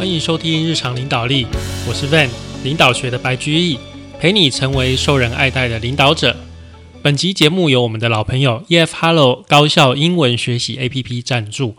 欢迎收听日常领导力，我是 Van 领导学的白居易，陪你成为受人爱戴的领导者。本集节目由我们的老朋友 EF Hello 高效英文学习 APP 赞助。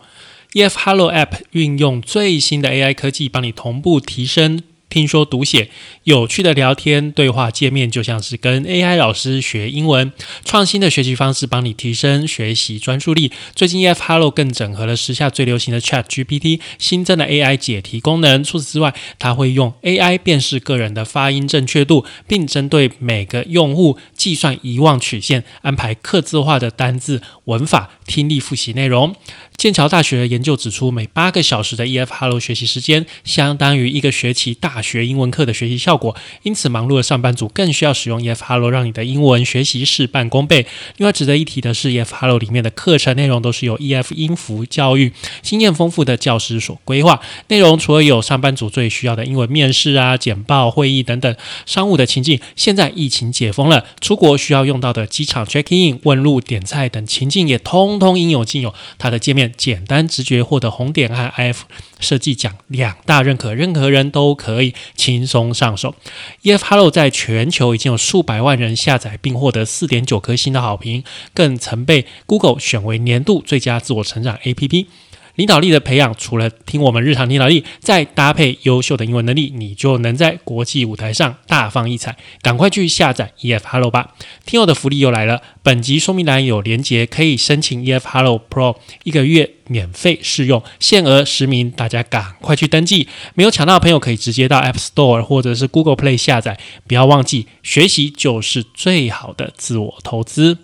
EF Hello App 运用最新的 AI 科技，帮你同步提升。听说读写有趣的聊天对话界面，就像是跟 AI 老师学英文。创新的学习方式，帮你提升学习专注力。最近 EF Hello 更整合了时下最流行的 Chat GPT，新增的 AI 解题功能。除此之外，它会用 AI 辨识个人的发音正确度，并针对每个用户计算遗忘曲线，安排刻字化的单字、文法、听力复习内容。剑桥大学的研究指出，每八个小时的 EF Hello 学习时间，相当于一个学期大学英文课的学习效果。因此，忙碌的上班族更需要使用 EF Hello，让你的英文学习事半功倍。另外，值得一提的是，EF Hello 里面的课程内容都是由 EF 音符教育经验丰富的教师所规划。内容除了有上班族最需要的英文面试啊、简报、会议等等商务的情境，现在疫情解封了，出国需要用到的机场 check in、问路、点菜等情境也通通应有尽有。它的界面。简单直觉获得红点和 IF 设计奖两大认可，任何人都可以轻松上手。EF Hello 在全球已经有数百万人下载，并获得四点九颗星的好评，更曾被 Google 选为年度最佳自我成长 APP。领导力的培养，除了听我们日常领导力，再搭配优秀的英文能力，你就能在国际舞台上大放异彩。赶快去下载 EF Hello 吧！听友的福利又来了，本集说明栏有连结，可以申请 EF Hello Pro 一个月免费试用，限额十名，大家赶快去登记。没有抢到的朋友，可以直接到 App Store 或者是 Google Play 下载。不要忘记，学习就是最好的自我投资。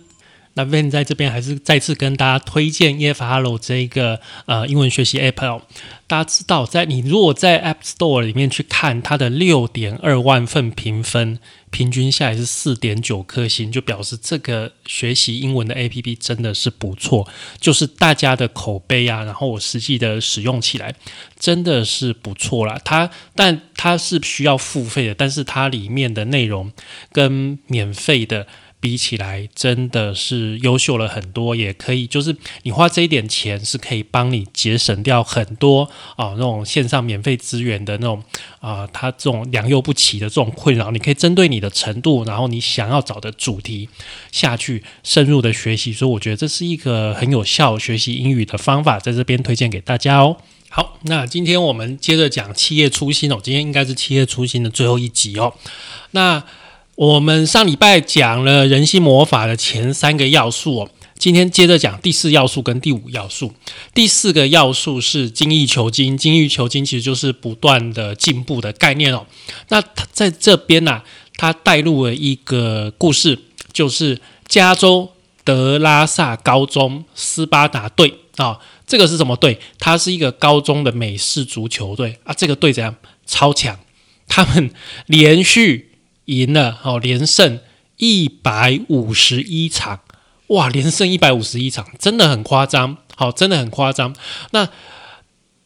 那 Van 在这边还是再次跟大家推荐 EF Hello 这一个呃英文学习 App。大家知道，在你如果在 App Store 里面去看它的六点二万份评分，平均下来是四点九颗星，就表示这个学习英文的 App 真的是不错。就是大家的口碑啊，然后我实际的使用起来真的是不错啦。它但它是需要付费的，但是它里面的内容跟免费的。比起来真的是优秀了很多，也可以就是你花这一点钱是可以帮你节省掉很多啊那种线上免费资源的那种啊，它这种良莠不齐的这种困扰，你可以针对你的程度，然后你想要找的主题下去深入的学习，所以我觉得这是一个很有效学习英语的方法，在这边推荐给大家哦。好，那今天我们接着讲企业初心哦，今天应该是企业初心的最后一集哦，那。我们上礼拜讲了人心魔法的前三个要素哦，今天接着讲第四要素跟第五要素。第四个要素是精益求精，精益求精其实就是不断的进步的概念哦。那在这边呢，他带入了一个故事，就是加州德拉萨高中斯巴达队啊，这个是什么队？它是一个高中的美式足球队啊，这个队怎样？超强，他们连续。赢了哦，连胜一百五十一场，哇，连胜一百五十一场，真的很夸张，好，真的很夸张。那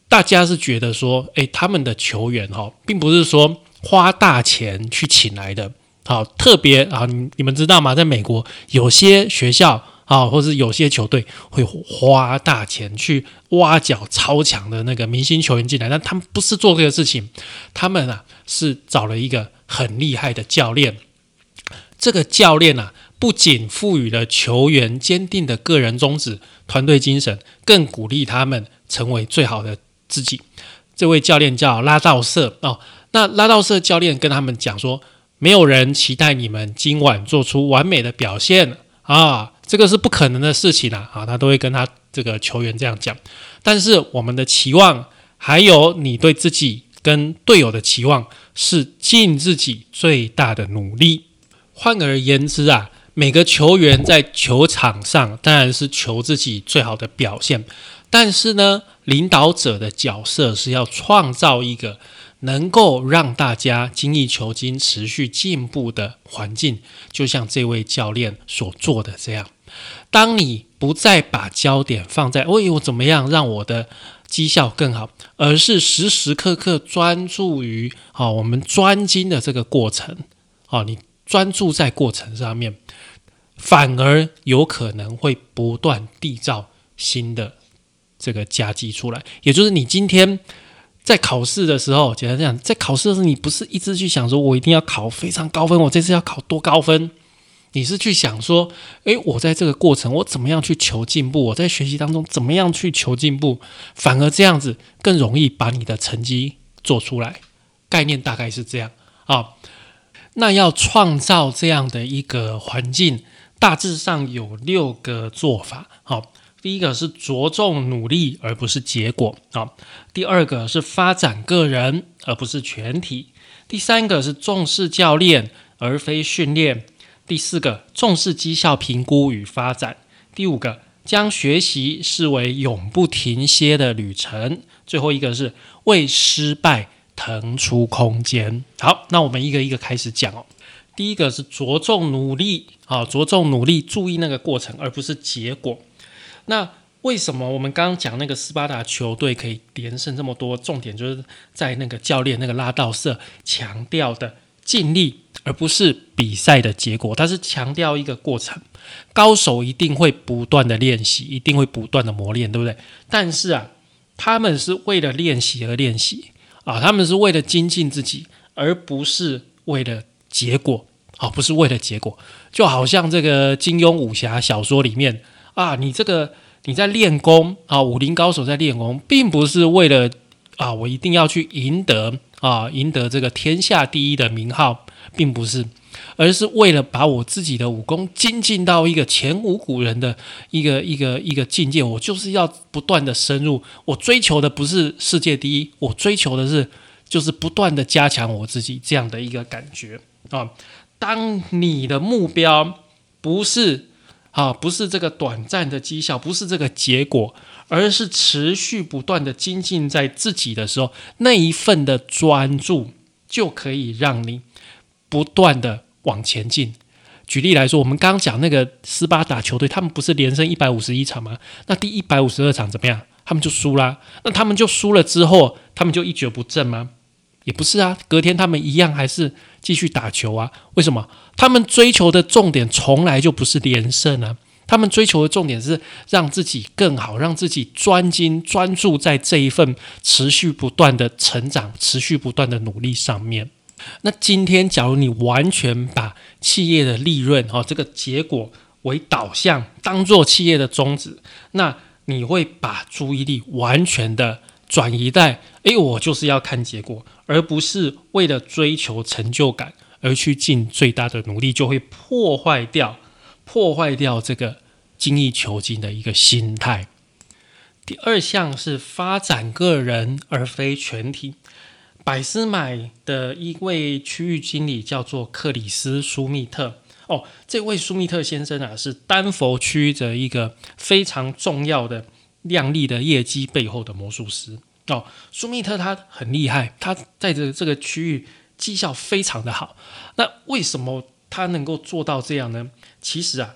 大家是觉得说，诶，他们的球员哈，并不是说花大钱去请来的，好，特别啊，你你们知道吗？在美国，有些学校啊，或是有些球队会花大钱去挖角超强的那个明星球员进来，但他们不是做这个事情，他们啊是找了一个。很厉害的教练，这个教练啊，不仅赋予了球员坚定的个人宗旨、团队精神，更鼓励他们成为最好的自己。这位教练叫拉道瑟哦。那拉道瑟教练跟他们讲说：“没有人期待你们今晚做出完美的表现啊，这个是不可能的事情啊！”啊，他都会跟他这个球员这样讲。但是我们的期望，还有你对自己跟队友的期望。是尽自己最大的努力。换而言之啊，每个球员在球场上当然是求自己最好的表现，但是呢，领导者的角色是要创造一个能够让大家精益求精、持续进步的环境。就像这位教练所做的这样，当你不再把焦点放在“哎，我怎么样让我的”。绩效更好，而是时时刻刻专注于啊，我们专精的这个过程啊，你专注在过程上面，反而有可能会不断缔造新的这个佳绩出来。也就是你今天在考试的时候，简单讲，在考试的时候，你不是一直去想说，我一定要考非常高分，我这次要考多高分？你是去想说，诶，我在这个过程，我怎么样去求进步？我在学习当中怎么样去求进步？反而这样子更容易把你的成绩做出来。概念大概是这样啊。那要创造这样的一个环境，大致上有六个做法。好，第一个是着重努力而不是结果啊。第二个是发展个人而不是全体。第三个是重视教练而非训练。第四个，重视绩效评估与发展；第五个，将学习视为永不停歇的旅程；最后一个是为失败腾出空间。好，那我们一个一个开始讲哦。第一个是着重努力，啊，着重努力，注意那个过程，而不是结果。那为什么我们刚刚讲那个斯巴达球队可以连胜这么多？重点就是在那个教练那个拉道社强调的尽力。而不是比赛的结果，它是强调一个过程。高手一定会不断的练习，一定会不断的磨练，对不对？但是啊，他们是为了练习而练习啊，他们是为了精进自己，而不是为了结果啊，不是为了结果。就好像这个金庸武侠小说里面啊，你这个你在练功啊，武林高手在练功，并不是为了啊，我一定要去赢得啊，赢得这个天下第一的名号。并不是，而是为了把我自己的武功精进到一个前无古人的一个一个一个境界。我就是要不断的深入，我追求的不是世界第一，我追求的是就是不断的加强我自己这样的一个感觉啊。当你的目标不是啊，不是这个短暂的绩效，不是这个结果，而是持续不断的精进在自己的时候，那一份的专注就可以让你。不断的往前进。举例来说，我们刚刚讲那个斯巴达球队，他们不是连胜一百五十一场吗？那第一百五十二场怎么样？他们就输啦。那他们就输了之后，他们就一蹶不振吗？也不是啊。隔天他们一样还是继续打球啊。为什么？他们追求的重点从来就不是连胜啊。他们追求的重点是让自己更好，让自己专精专注在这一份持续不断的成长、持续不断的努力上面。那今天，假如你完全把企业的利润哈这个结果为导向，当做企业的宗旨，那你会把注意力完全的转移在，诶，我就是要看结果，而不是为了追求成就感而去尽最大的努力，就会破坏掉破坏掉这个精益求精的一个心态。第二项是发展个人而非全体。百思买的一位区域经理叫做克里斯·舒密特。哦，这位舒密特先生啊，是丹佛区的一个非常重要的、亮丽的业绩背后的魔术师。哦，舒密特他很厉害，他在这这个区域绩效非常的好。那为什么他能够做到这样呢？其实啊，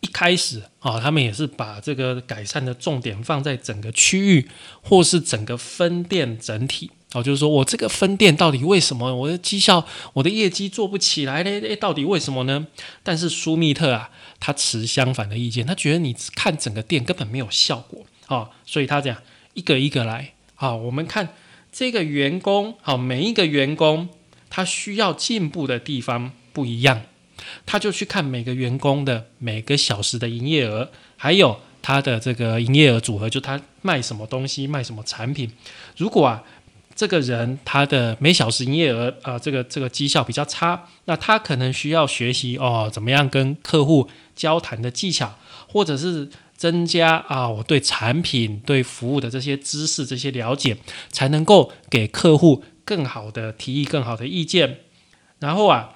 一开始啊，他们也是把这个改善的重点放在整个区域或是整个分店整体。哦，就是说我这个分店到底为什么我的绩效、我的业绩做不起来呢？诶，到底为什么呢？但是舒密特啊，他持相反的意见，他觉得你看整个店根本没有效果啊，所以他这样一个一个来啊。我们看这个员工，好，每一个员工他需要进步的地方不一样，他就去看每个员工的每个小时的营业额，还有他的这个营业额组合，就他卖什么东西、卖什么产品。如果啊。这个人他的每小时营业额啊，这个这个绩效比较差，那他可能需要学习哦，怎么样跟客户交谈的技巧，或者是增加啊我对产品对服务的这些知识这些了解，才能够给客户更好的提议更好的意见，然后啊。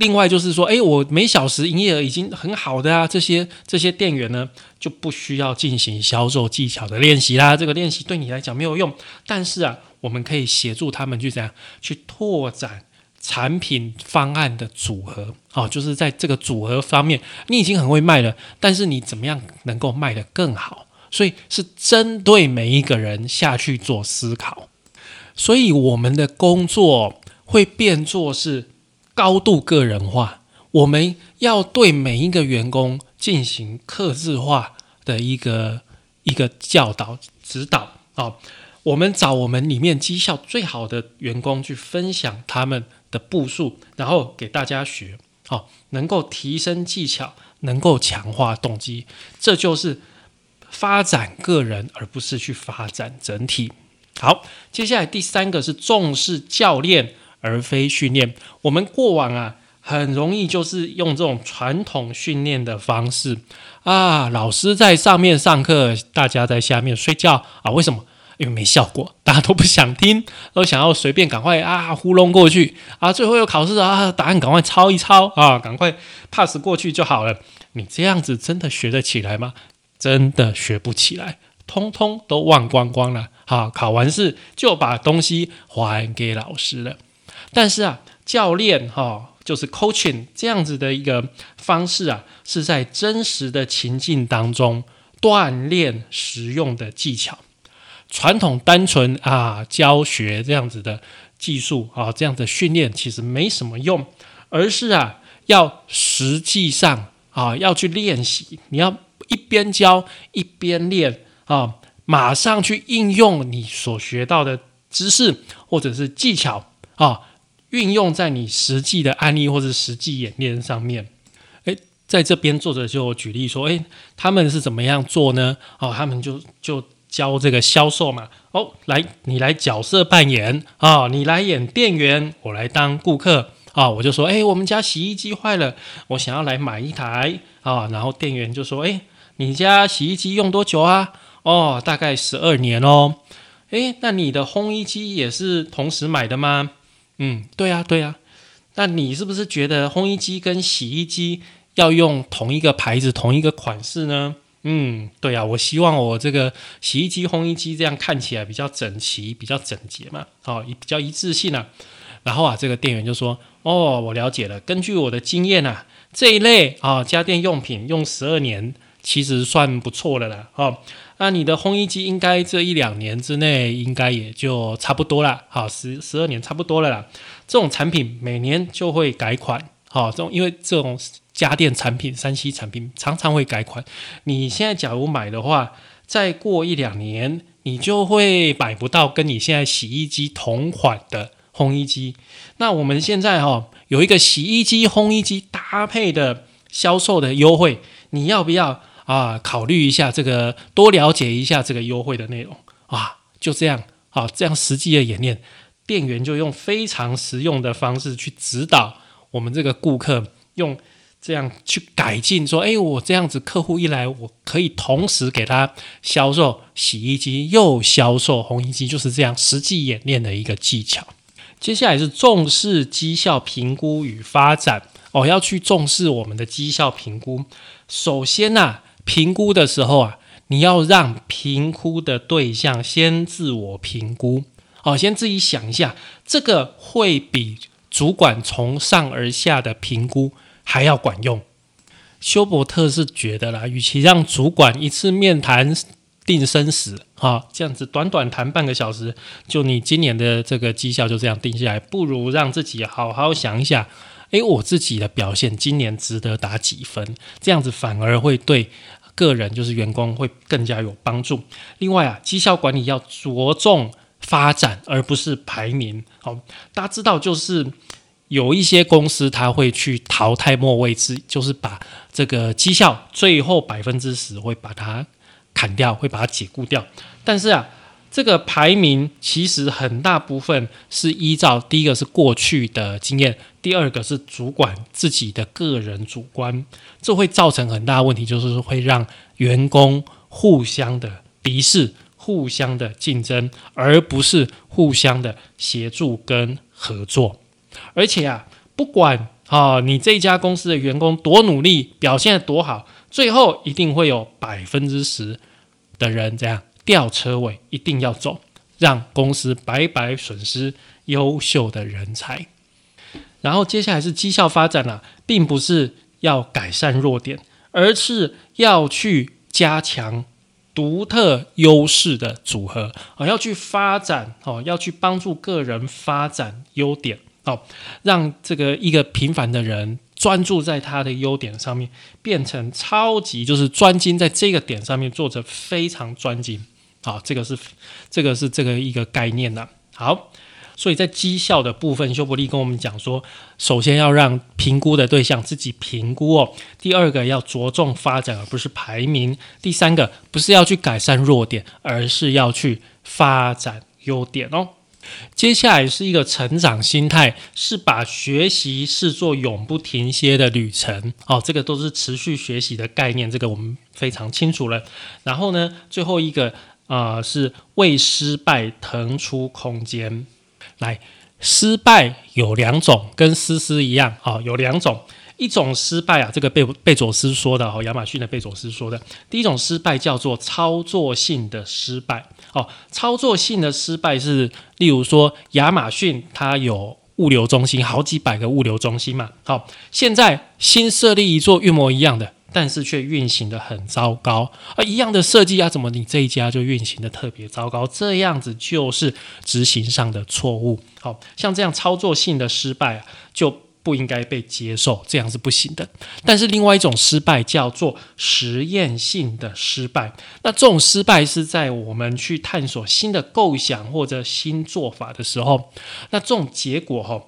另外就是说，哎，我每小时营业额已经很好的啊，这些这些店员呢就不需要进行销售技巧的练习啦。这个练习对你来讲没有用，但是啊，我们可以协助他们去怎样去拓展产品方案的组合哦，就是在这个组合方面，你已经很会卖了，但是你怎么样能够卖得更好？所以是针对每一个人下去做思考，所以我们的工作会变作是。高度个人化，我们要对每一个员工进行克制化的一个一个教导指导啊。我们找我们里面绩效最好的员工去分享他们的步数，然后给大家学，好，能够提升技巧，能够强化动机，这就是发展个人，而不是去发展整体。好，接下来第三个是重视教练而非训练。我们过往啊，很容易就是用这种传统训练的方式啊，老师在上面上课，大家在下面睡觉啊？为什么？因为没效果，大家都不想听，都想要随便赶快啊糊弄过去啊，最后有考试啊，答案赶快抄一抄啊，赶快 pass 过去就好了。你这样子真的学得起来吗？真的学不起来。通通都忘光光了，好，考完试就把东西还给老师了。但是啊，教练哈，就是 coaching 这样子的一个方式啊，是在真实的情境当中锻炼实用的技巧。传统单纯啊教学这样子的技术啊，这样的训练其实没什么用，而是啊要实际上啊要去练习，你要一边教一边练。啊，马上去应用你所学到的知识或者是技巧啊，运用在你实际的案例或者实际演练上面。诶，在这边作者就举例说，诶，他们是怎么样做呢？哦，他们就就教这个销售嘛。哦，来，你来角色扮演啊，你来演店员，我来当顾客啊。我就说，诶，我们家洗衣机坏了，我想要来买一台啊。然后店员就说，诶，你家洗衣机用多久啊？哦，大概十二年哦。诶，那你的烘衣机也是同时买的吗？嗯，对啊，对啊。那你是不是觉得烘衣机跟洗衣机要用同一个牌子、同一个款式呢？嗯，对啊，我希望我这个洗衣机、烘衣机这样看起来比较整齐、比较整洁嘛，哦，比较一致性啊。然后啊，这个店员就说：“哦，我了解了。根据我的经验啊，这一类啊家电用品用十二年其实算不错的了。”哦。那你的烘衣机应该这一两年之内应该也就差不多了，好十十二年差不多了啦。这种产品每年就会改款，好这种因为这种家电产品、三 C 产品常常会改款。你现在假如买的话，再过一两年你就会买不到跟你现在洗衣机同款的烘衣机。那我们现在哈有一个洗衣机、烘衣机搭配的销售的优惠，你要不要？啊，考虑一下这个，多了解一下这个优惠的内容啊，就这样，啊，这样实际的演练，店员就用非常实用的方式去指导我们这个顾客，用这样去改进，说，哎，我这样子客户一来，我可以同时给他销售洗衣机又销售烘衣机，就是这样实际演练的一个技巧。接下来是重视绩效评估与发展哦，要去重视我们的绩效评估，首先呢。评估的时候啊，你要让评估的对象先自我评估，哦，先自己想一下，这个会比主管从上而下的评估还要管用。休伯特是觉得啦，与其让主管一次面谈定生死，哈，这样子短短谈半个小时，就你今年的这个绩效就这样定下来，不如让自己好好想一下，诶，我自己的表现今年值得打几分，这样子反而会对。个人就是员工会更加有帮助。另外啊，绩效管理要着重发展，而不是排名。好，大家知道，就是有一些公司他会去淘汰末位置，就是把这个绩效最后百分之十会把它砍掉，会把它解雇掉。但是啊。这个排名其实很大部分是依照第一个是过去的经验，第二个是主管自己的个人主观，这会造成很大问题，就是会让员工互相的敌视、互相的竞争，而不是互相的协助跟合作。而且啊，不管啊你这家公司的员工多努力，表现多好，最后一定会有百分之十的人这样。吊车尾一定要走，让公司白白损失优秀的人才。然后接下来是绩效发展了，并不是要改善弱点，而是要去加强独特优势的组合啊，要去发展哦，要去帮助个人发展优点哦，让这个一个平凡的人。专注在他的优点上面，变成超级就是专精在这个点上面，做着非常专精啊，这个是这个是这个一个概念的。好，所以在绩效的部分，修伯利跟我们讲说，首先要让评估的对象自己评估哦。第二个要着重发展，而不是排名。第三个不是要去改善弱点，而是要去发展优点哦。接下来是一个成长心态，是把学习视作永不停歇的旅程。哦，这个都是持续学习的概念，这个我们非常清楚了。然后呢，最后一个啊是为失败腾出空间。来，失败有两种，跟思思一样啊，有两种。一种失败啊，这个贝贝佐斯说的哦，亚马逊的贝佐斯说的，第一种失败叫做操作性的失败哦。操作性的失败是，例如说亚马逊它有物流中心，好几百个物流中心嘛。好，现在新设立一座一模一样的，但是却运行的很糟糕。而一样的设计啊，怎么你这一家就运行的特别糟糕？这样子就是执行上的错误。好像这样操作性的失败啊，就。不应该被接受，这样是不行的。但是另外一种失败叫做实验性的失败，那这种失败是在我们去探索新的构想或者新做法的时候，那这种结果哈，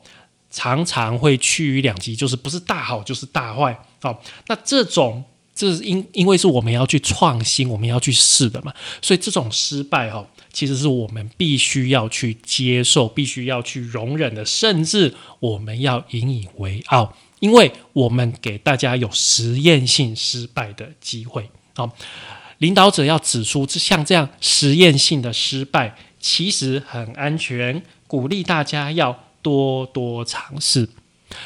常常会趋于两极，就是不是大好就是大坏。好，那这种这是因因为是我们要去创新，我们要去试的嘛，所以这种失败哈。其实是我们必须要去接受、必须要去容忍的，甚至我们要引以为傲，因为我们给大家有实验性失败的机会。好，领导者要指出，像这样实验性的失败其实很安全，鼓励大家要多多尝试。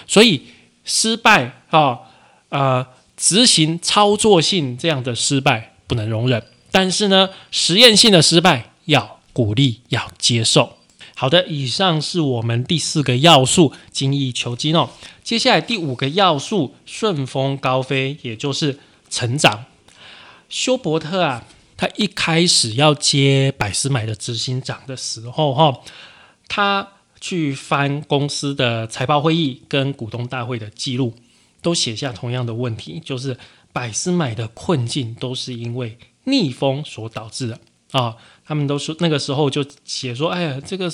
所以失败啊，呃，执行操作性这样的失败不能容忍，但是呢，实验性的失败。要鼓励，要接受。好的，以上是我们第四个要素，精益求精哦。接下来第五个要素，顺风高飞，也就是成长。休伯特啊，他一开始要接百思买的执行长的时候，哈，他去翻公司的财报会议跟股东大会的记录，都写下同样的问题，就是百思买的困境都是因为逆风所导致的啊。他们都说那个时候就写说，哎呀，这个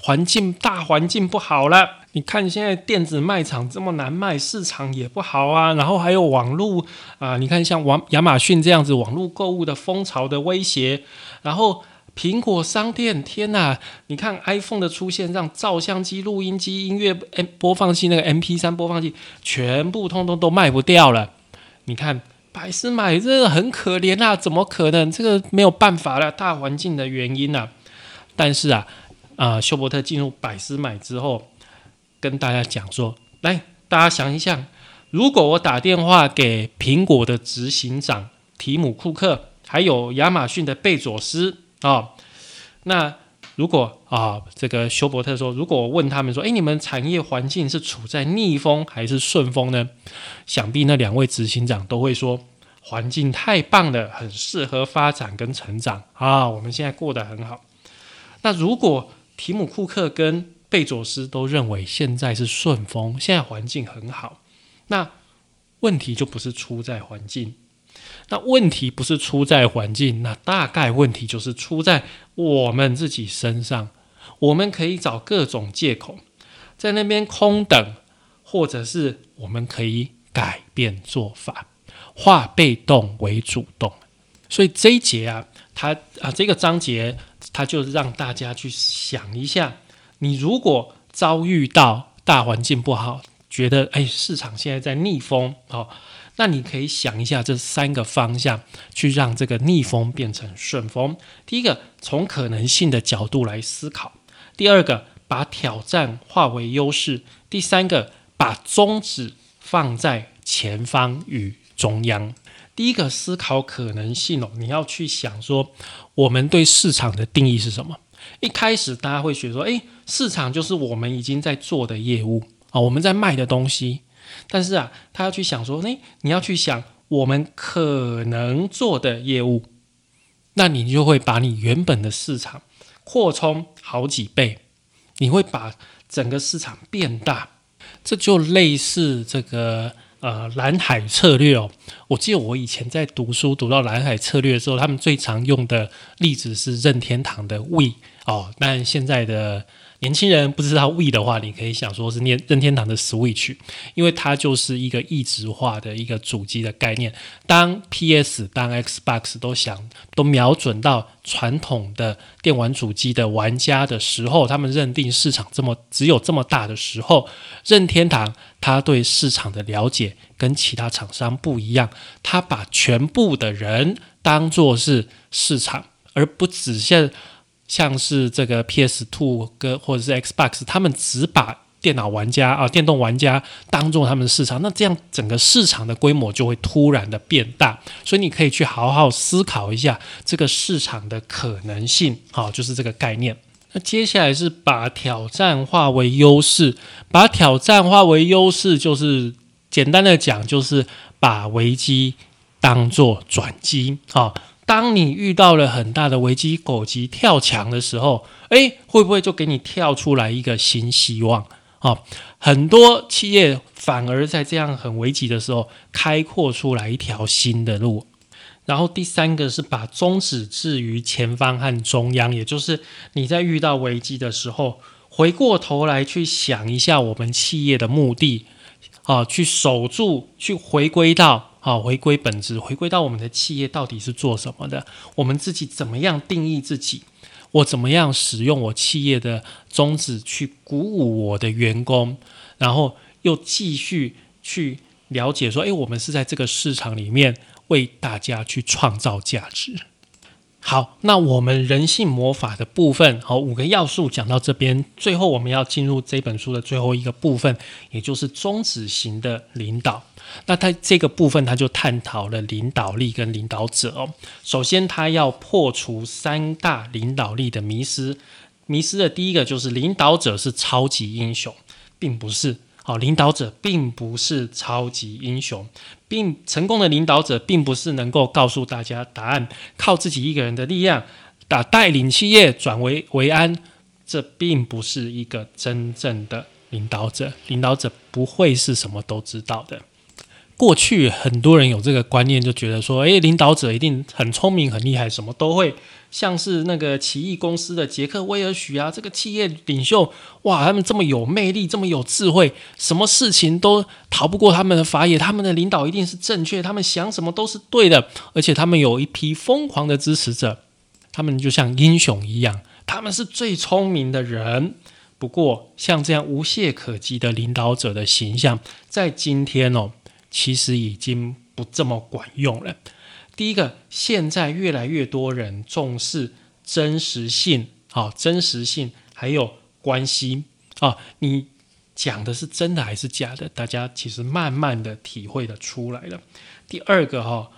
环境大环境不好了。你看现在电子卖场这么难卖，市场也不好啊。然后还有网络啊，你看像网亚马逊这样子网络购物的风潮的威胁。然后苹果商店，天哪！你看 iPhone 的出现，让照相机、录音机、音乐播放器那个 MP 三播放器全部通通都卖不掉了。你看。百思买这个很可怜啊，怎么可能？这个没有办法了，大环境的原因呐。但是啊，啊，休伯特进入百思买之后，跟大家讲说：来，大家想一想，如果我打电话给苹果的执行长提姆·库克，还有亚马逊的贝佐斯啊，那。如果啊，这个休伯特说，如果我问他们说，哎，你们产业环境是处在逆风还是顺风呢？想必那两位执行长都会说，环境太棒了，很适合发展跟成长啊，我们现在过得很好。那如果提姆库克跟贝佐斯都认为现在是顺风，现在环境很好，那问题就不是出在环境。那问题不是出在环境，那大概问题就是出在我们自己身上。我们可以找各种借口，在那边空等，或者是我们可以改变做法，化被动为主动。所以这一节啊，它啊这个章节，它就让大家去想一下：你如果遭遇到大环境不好，觉得哎市场现在在逆风，哦。那你可以想一下这三个方向，去让这个逆风变成顺风。第一个，从可能性的角度来思考；第二个，把挑战化为优势；第三个，把宗旨放在前方与中央。第一个思考可能性哦，你要去想说，我们对市场的定义是什么？一开始大家会学说，诶，市场就是我们已经在做的业务啊，我们在卖的东西。但是啊，他要去想说，诶，你要去想我们可能做的业务，那你就会把你原本的市场扩充好几倍，你会把整个市场变大。这就类似这个呃蓝海策略哦。我记得我以前在读书读到蓝海策略的时候，他们最常用的例子是任天堂的 We 哦，但现在的。年轻人不知道 We 的话，你可以想说是念任天堂的 Switch，因为它就是一个异质化的一个主机的概念。当 PS、当 Xbox 都想都瞄准到传统的电玩主机的玩家的时候，他们认定市场这么只有这么大的时候，任天堂他对市场的了解跟其他厂商不一样，他把全部的人当做是市场，而不只限。像是这个 PS Two 跟或者是 Xbox，他们只把电脑玩家啊、电动玩家当做他们的市场，那这样整个市场的规模就会突然的变大。所以你可以去好好思考一下这个市场的可能性，好，就是这个概念。那接下来是把挑战化为优势，把挑战化为优势，就是简单的讲，就是把危机当做转机，好。当你遇到了很大的危机，狗急跳墙的时候，诶，会不会就给你跳出来一个新希望？啊，很多企业反而在这样很危急的时候，开阔出来一条新的路。然后第三个是把宗旨置于前方和中央，也就是你在遇到危机的时候，回过头来去想一下我们企业的目的，啊，去守住，去回归到。好，回归本质，回归到我们的企业到底是做什么的？我们自己怎么样定义自己？我怎么样使用我企业的宗旨去鼓舞我的员工？然后又继续去了解说，诶，我们是在这个市场里面为大家去创造价值。好，那我们人性魔法的部分，好，五个要素讲到这边，最后我们要进入这本书的最后一个部分，也就是宗旨型的领导。那他这个部分，他就探讨了领导力跟领导者哦。首先，他要破除三大领导力的迷失。迷失的第一个就是领导者是超级英雄，并不是。好，领导者并不是超级英雄，并成功的领导者并不是能够告诉大家答案，靠自己一个人的力量打带领企业转危为安。这并不是一个真正的领导者。领导者不会是什么都知道的。过去很多人有这个观念，就觉得说，诶，领导者一定很聪明、很厉害，什么都会。像是那个奇异公司的杰克威尔许啊，这个企业领袖，哇，他们这么有魅力，这么有智慧，什么事情都逃不过他们的法眼。他们的领导一定是正确，他们想什么都是对的，而且他们有一批疯狂的支持者，他们就像英雄一样，他们是最聪明的人。不过，像这样无懈可击的领导者的形象，在今天哦。其实已经不这么管用了。第一个，现在越来越多人重视真实性，好，真实性还有关系啊，你讲的是真的还是假的？大家其实慢慢的体会的出来了。第二个哈，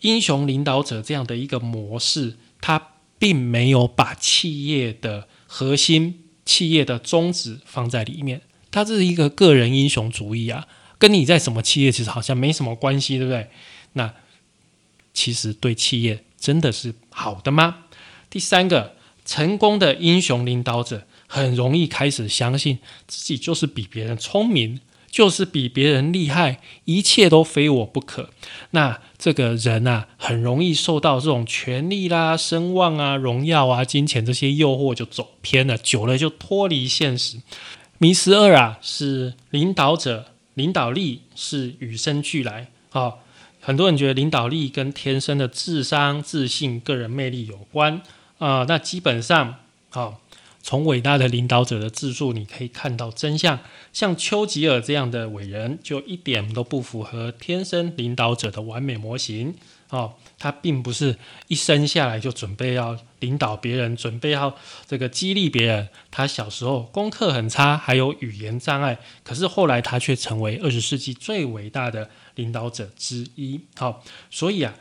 英雄领导者这样的一个模式，它并没有把企业的核心、企业的宗旨放在里面，它这是一个个人英雄主义啊。跟你在什么企业其实好像没什么关系，对不对？那其实对企业真的是好的吗？第三个，成功的英雄领导者很容易开始相信自己就是比别人聪明，就是比别人厉害，一切都非我不可。那这个人啊，很容易受到这种权力啦、声望啊、荣耀啊、金钱这些诱惑，就走偏了，久了就脱离现实。迷失二啊，是领导者。领导力是与生俱来，啊，很多人觉得领导力跟天生的智商、自信、个人魅力有关，啊，那基本上，啊，从伟大的领导者的自述，你可以看到真相。像丘吉尔这样的伟人，就一点都不符合天生领导者的完美模型。哦，他并不是一生下来就准备要领导别人，准备要这个激励别人。他小时候功课很差，还有语言障碍，可是后来他却成为二十世纪最伟大的领导者之一。好，所以啊，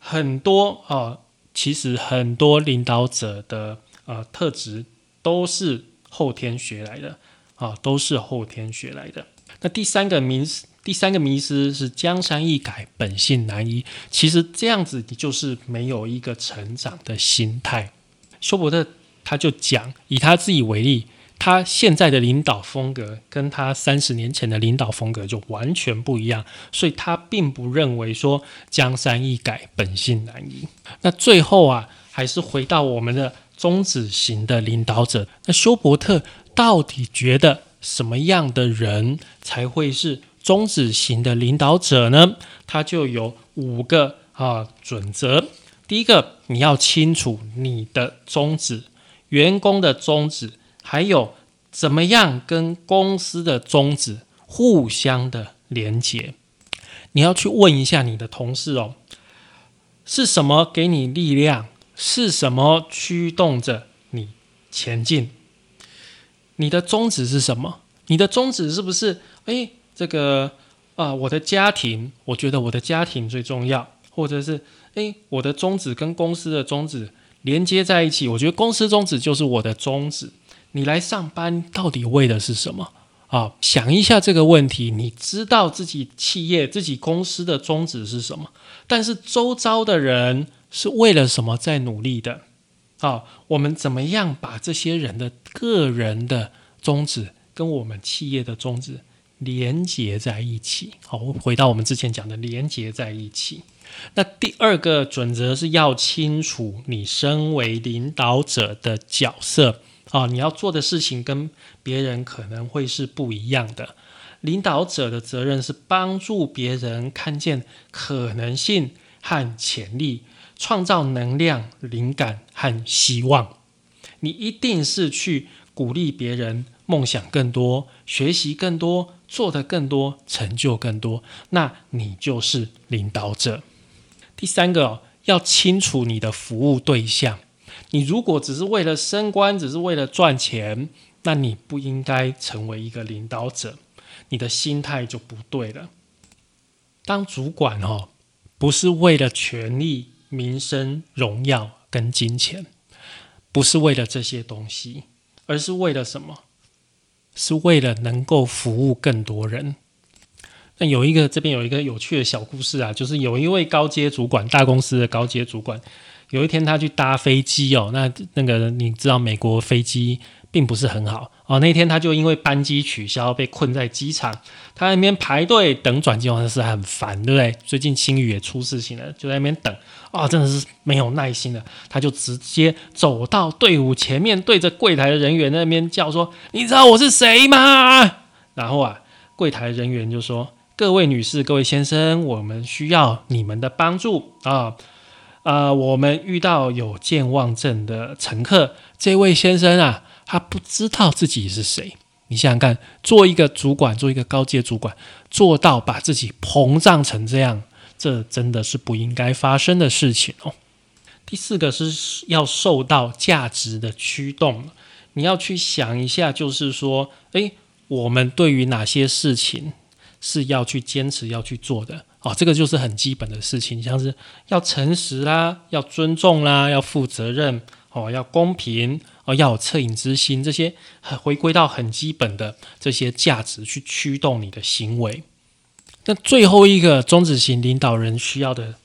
很多啊，其实很多领导者的呃特质都是后天学来的啊，都是后天学来的。那第三个名。第三个迷思是江山易改，本性难移。其实这样子，你就是没有一个成长的心态。休伯特他就讲，以他自己为例，他现在的领导风格跟他三十年前的领导风格就完全不一样，所以他并不认为说江山易改，本性难移。那最后啊，还是回到我们的中子型的领导者。那休伯特到底觉得什么样的人才会是中止型的领导者呢？他就有五个啊准则。第一个，你要清楚你的宗旨，员工的宗旨。还有怎么样跟公司的宗旨互相的连接？你要去问一下你的同事哦，是什么给你力量？是什么驱动着你前进？你的宗旨是什么？你的宗旨是不是？哎，这个啊，我的家庭，我觉得我的家庭最重要，或者是哎，我的宗旨跟公司的宗旨连接在一起，我觉得公司宗旨就是我的宗旨。你来上班到底为的是什么啊？想一下这个问题，你知道自己企业、自己公司的宗旨是什么？但是周遭的人是为了什么在努力的？啊，我们怎么样把这些人的个人的宗旨跟我们企业的宗旨连接在一起？好，回到我们之前讲的连接在一起。那第二个准则是要清楚你身为领导者的角色。啊，你要做的事情跟别人可能会是不一样的。领导者的责任是帮助别人看见可能性和潜力，创造能量、灵感和希望。你一定是去鼓励别人梦想更多、学习更多、做的更多、成就更多。那你就是领导者。第三个，要清楚你的服务对象。你如果只是为了升官，只是为了赚钱，那你不应该成为一个领导者，你的心态就不对了。当主管哦，不是为了权力、名声、荣耀跟金钱，不是为了这些东西，而是为了什么？是为了能够服务更多人。那有一个这边有一个有趣的小故事啊，就是有一位高阶主管，大公司的高阶主管。有一天，他去搭飞机哦，那那个你知道，美国飞机并不是很好哦。那天他就因为班机取消，被困在机场，他在那边排队等转机，好像是很烦，对不对？最近青宇也出事情了，就在那边等啊，真的是没有耐心了。他就直接走到队伍前面，对着柜台的人员那边叫说：“你知道我是谁吗？”然后啊，柜台人员就说：“各位女士、各位先生，我们需要你们的帮助啊。”呃，我们遇到有健忘症的乘客，这位先生啊，他不知道自己是谁。你想想看，做一个主管，做一个高阶主管，做到把自己膨胀成这样，这真的是不应该发生的事情哦。第四个是要受到价值的驱动，你要去想一下，就是说，诶，我们对于哪些事情是要去坚持要去做的？哦，这个就是很基本的事情，像是要诚实啦，要尊重啦，要负责任，哦，要公平，哦，要有恻隐之心，这些回归到很基本的这些价值去驱动你的行为。那最后一个中子型领导人需要的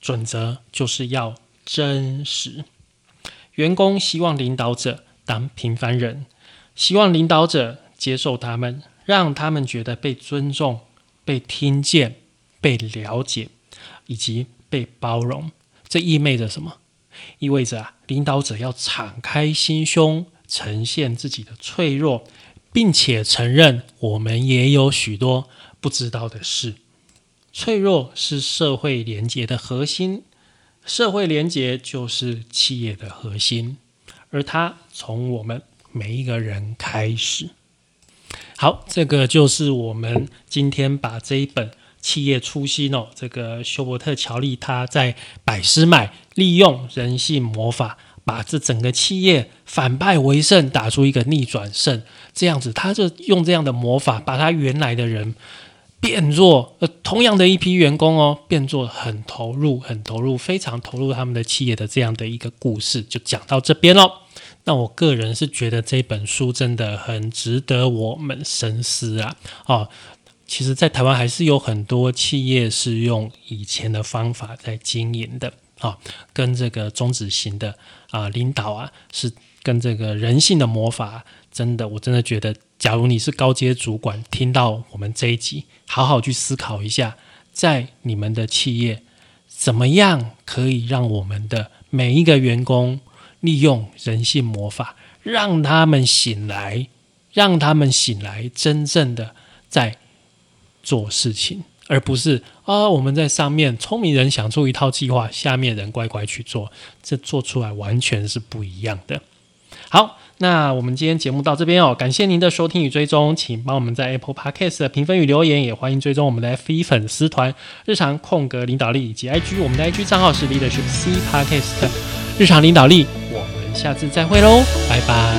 准则，就是要真实。员工希望领导者当平凡人，希望领导者接受他们，让他们觉得被尊重、被听见。被了解以及被包容，这意味着什么？意味着，领导者要敞开心胸，呈现自己的脆弱，并且承认我们也有许多不知道的事。脆弱是社会连结的核心，社会连结就是企业的核心，而它从我们每一个人开始。好，这个就是我们今天把这一本。企业初心哦，这个休伯特·乔利他在百思买利用人性魔法，把这整个企业反败为胜，打出一个逆转胜。这样子，他就用这样的魔法，把他原来的人变作呃同样的一批员工哦，变作很投入、很投入、非常投入他们的企业的这样的一个故事，就讲到这边喽。那我个人是觉得这本书真的很值得我们深思啊！哦。其实，在台湾还是有很多企业是用以前的方法在经营的啊，跟这个中子型的啊领导啊，是跟这个人性的魔法真的，我真的觉得，假如你是高阶主管，听到我们这一集，好好去思考一下，在你们的企业，怎么样可以让我们的每一个员工利用人性魔法，让他们醒来，让他们醒来，真正的在做事情，而不是啊，我们在上面聪明人想出一套计划，下面人乖乖去做，这做出来完全是不一样的。好。那我们今天节目到这边哦，感谢您的收听与追踪，请帮我们在 Apple Podcast 评分与留言，也欢迎追踪我们的 F 一粉丝团日常空格领导力以及 IG，我们的 IG 账号是 Leadership C Podcast 日常领导力，我们下次再会喽，拜拜。